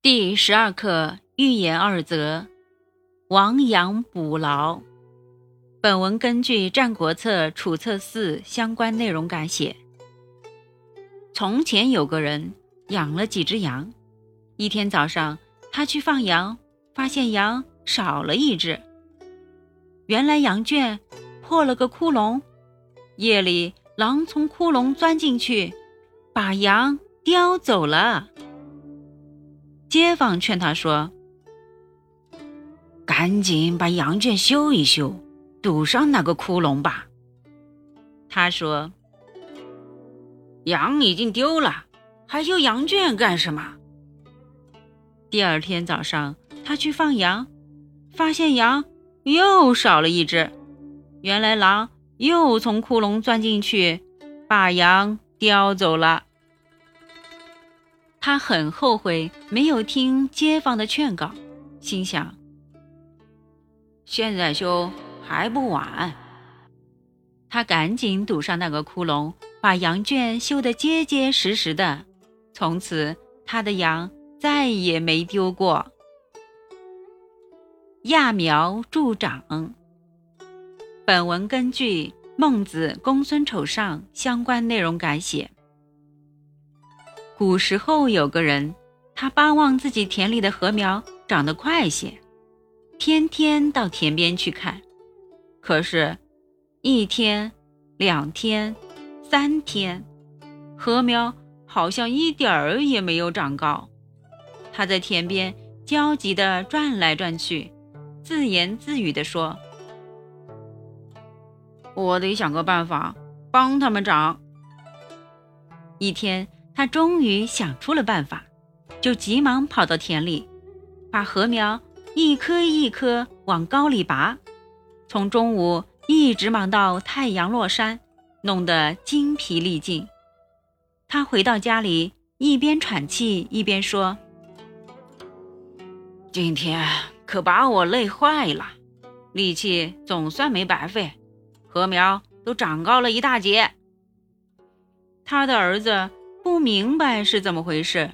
第十二课寓言二则：亡羊补牢。本文根据《战国策·楚策四》相关内容改写。从前有个人养了几只羊，一天早上他去放羊，发现羊少了一只。原来羊圈破了个窟窿，夜里狼从窟窿钻进去，把羊叼走了。街坊劝他说：“赶紧把羊圈修一修，堵上那个窟窿吧。”他说：“羊已经丢了，还修羊圈干什么？”第二天早上，他去放羊，发现羊又少了一只。原来狼又从窟窿钻进去，把羊叼走了。他很后悔没有听街坊的劝告，心想：现在修还不晚。他赶紧堵上那个窟窿，把羊圈修得结结实实的。从此，他的羊再也没丢过。揠苗助长。本文根据《孟子·公孙丑上》相关内容改写。古时候有个人，他巴望自己田里的禾苗长得快些，天天到田边去看。可是，一天、两天、三天，禾苗好像一点儿也没有长高。他在田边焦急地转来转去，自言自语地说：“我得想个办法帮他们长。”一天。他终于想出了办法，就急忙跑到田里，把禾苗一颗一颗往高里拔，从中午一直忙到太阳落山，弄得精疲力尽。他回到家里，一边喘气一边说：“今天可把我累坏了，力气总算没白费，禾苗都长高了一大截。”他的儿子。不明白是怎么回事，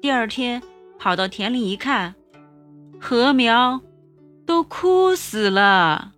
第二天跑到田里一看，禾苗都枯死了。